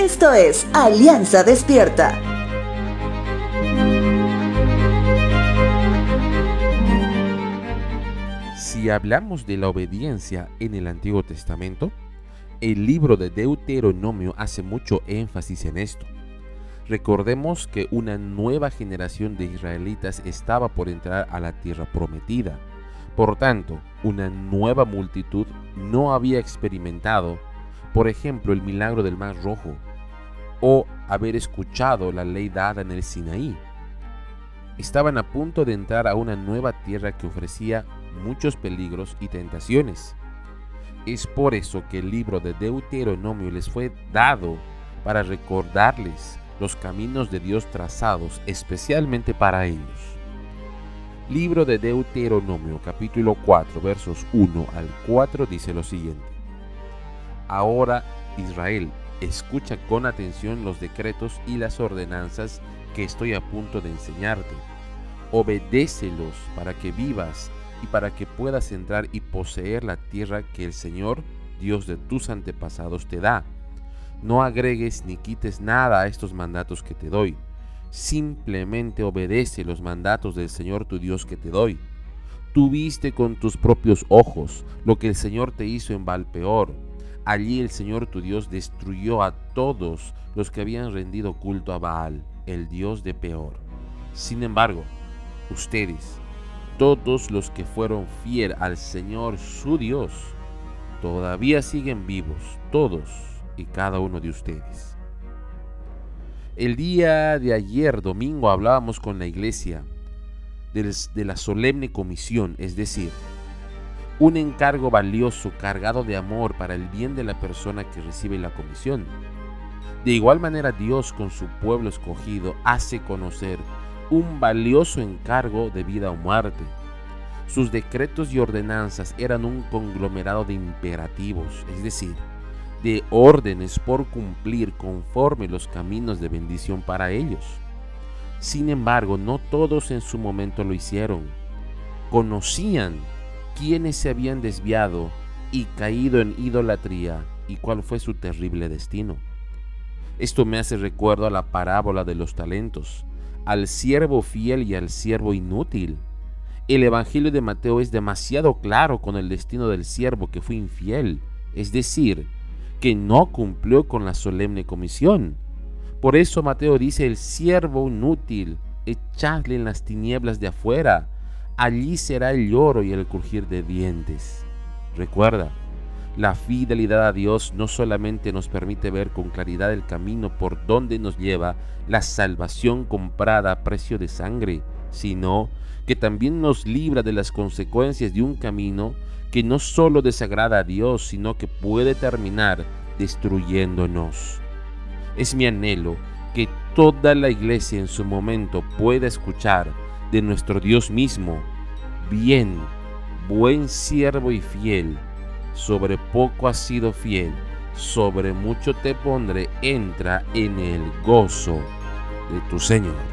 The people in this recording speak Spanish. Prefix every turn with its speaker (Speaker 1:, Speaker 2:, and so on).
Speaker 1: Esto es Alianza Despierta.
Speaker 2: Si hablamos de la obediencia en el Antiguo Testamento, el libro de Deuteronomio hace mucho énfasis en esto. Recordemos que una nueva generación de israelitas estaba por entrar a la tierra prometida. Por tanto, una nueva multitud no había experimentado, por ejemplo, el milagro del Mar Rojo o haber escuchado la ley dada en el Sinaí. Estaban a punto de entrar a una nueva tierra que ofrecía muchos peligros y tentaciones. Es por eso que el libro de Deuteronomio les fue dado para recordarles los caminos de Dios trazados especialmente para ellos. Libro de Deuteronomio capítulo 4 versos 1 al 4 dice lo siguiente. Ahora Israel, escucha con atención los decretos y las ordenanzas que estoy a punto de enseñarte. Obedécelos para que vivas y para que puedas entrar y poseer la tierra que el Señor, Dios de tus antepasados, te da. No agregues ni quites nada a estos mandatos que te doy. Simplemente obedece los mandatos del Señor tu Dios que te doy. Tú viste con tus propios ojos lo que el Señor te hizo en Valpeor. Allí el Señor tu Dios destruyó a todos los que habían rendido culto a Baal, el Dios de Peor. Sin embargo, ustedes, todos los que fueron fiel al Señor su Dios, todavía siguen vivos, todos y cada uno de ustedes. El día de ayer, domingo, hablábamos con la iglesia de la solemne comisión, es decir, un encargo valioso cargado de amor para el bien de la persona que recibe la comisión. De igual manera Dios con su pueblo escogido hace conocer un valioso encargo de vida o muerte. Sus decretos y ordenanzas eran un conglomerado de imperativos, es decir, de órdenes por cumplir conforme los caminos de bendición para ellos. Sin embargo, no todos en su momento lo hicieron. Conocían quiénes se habían desviado y caído en idolatría y cuál fue su terrible destino. Esto me hace recuerdo a la parábola de los talentos, al siervo fiel y al siervo inútil. El Evangelio de Mateo es demasiado claro con el destino del siervo que fue infiel, es decir, que no cumplió con la solemne comisión. Por eso Mateo dice, el siervo inútil, echadle en las tinieblas de afuera, allí será el lloro y el crujir de dientes. Recuerda, la fidelidad a Dios no solamente nos permite ver con claridad el camino por donde nos lleva la salvación comprada a precio de sangre, sino que también nos libra de las consecuencias de un camino que no solo desagrada a Dios, sino que puede terminar destruyéndonos. Es mi anhelo que toda la iglesia en su momento pueda escuchar de nuestro Dios mismo, bien, buen siervo y fiel, sobre poco has sido fiel, sobre mucho te pondré, entra en el gozo de tu Señor.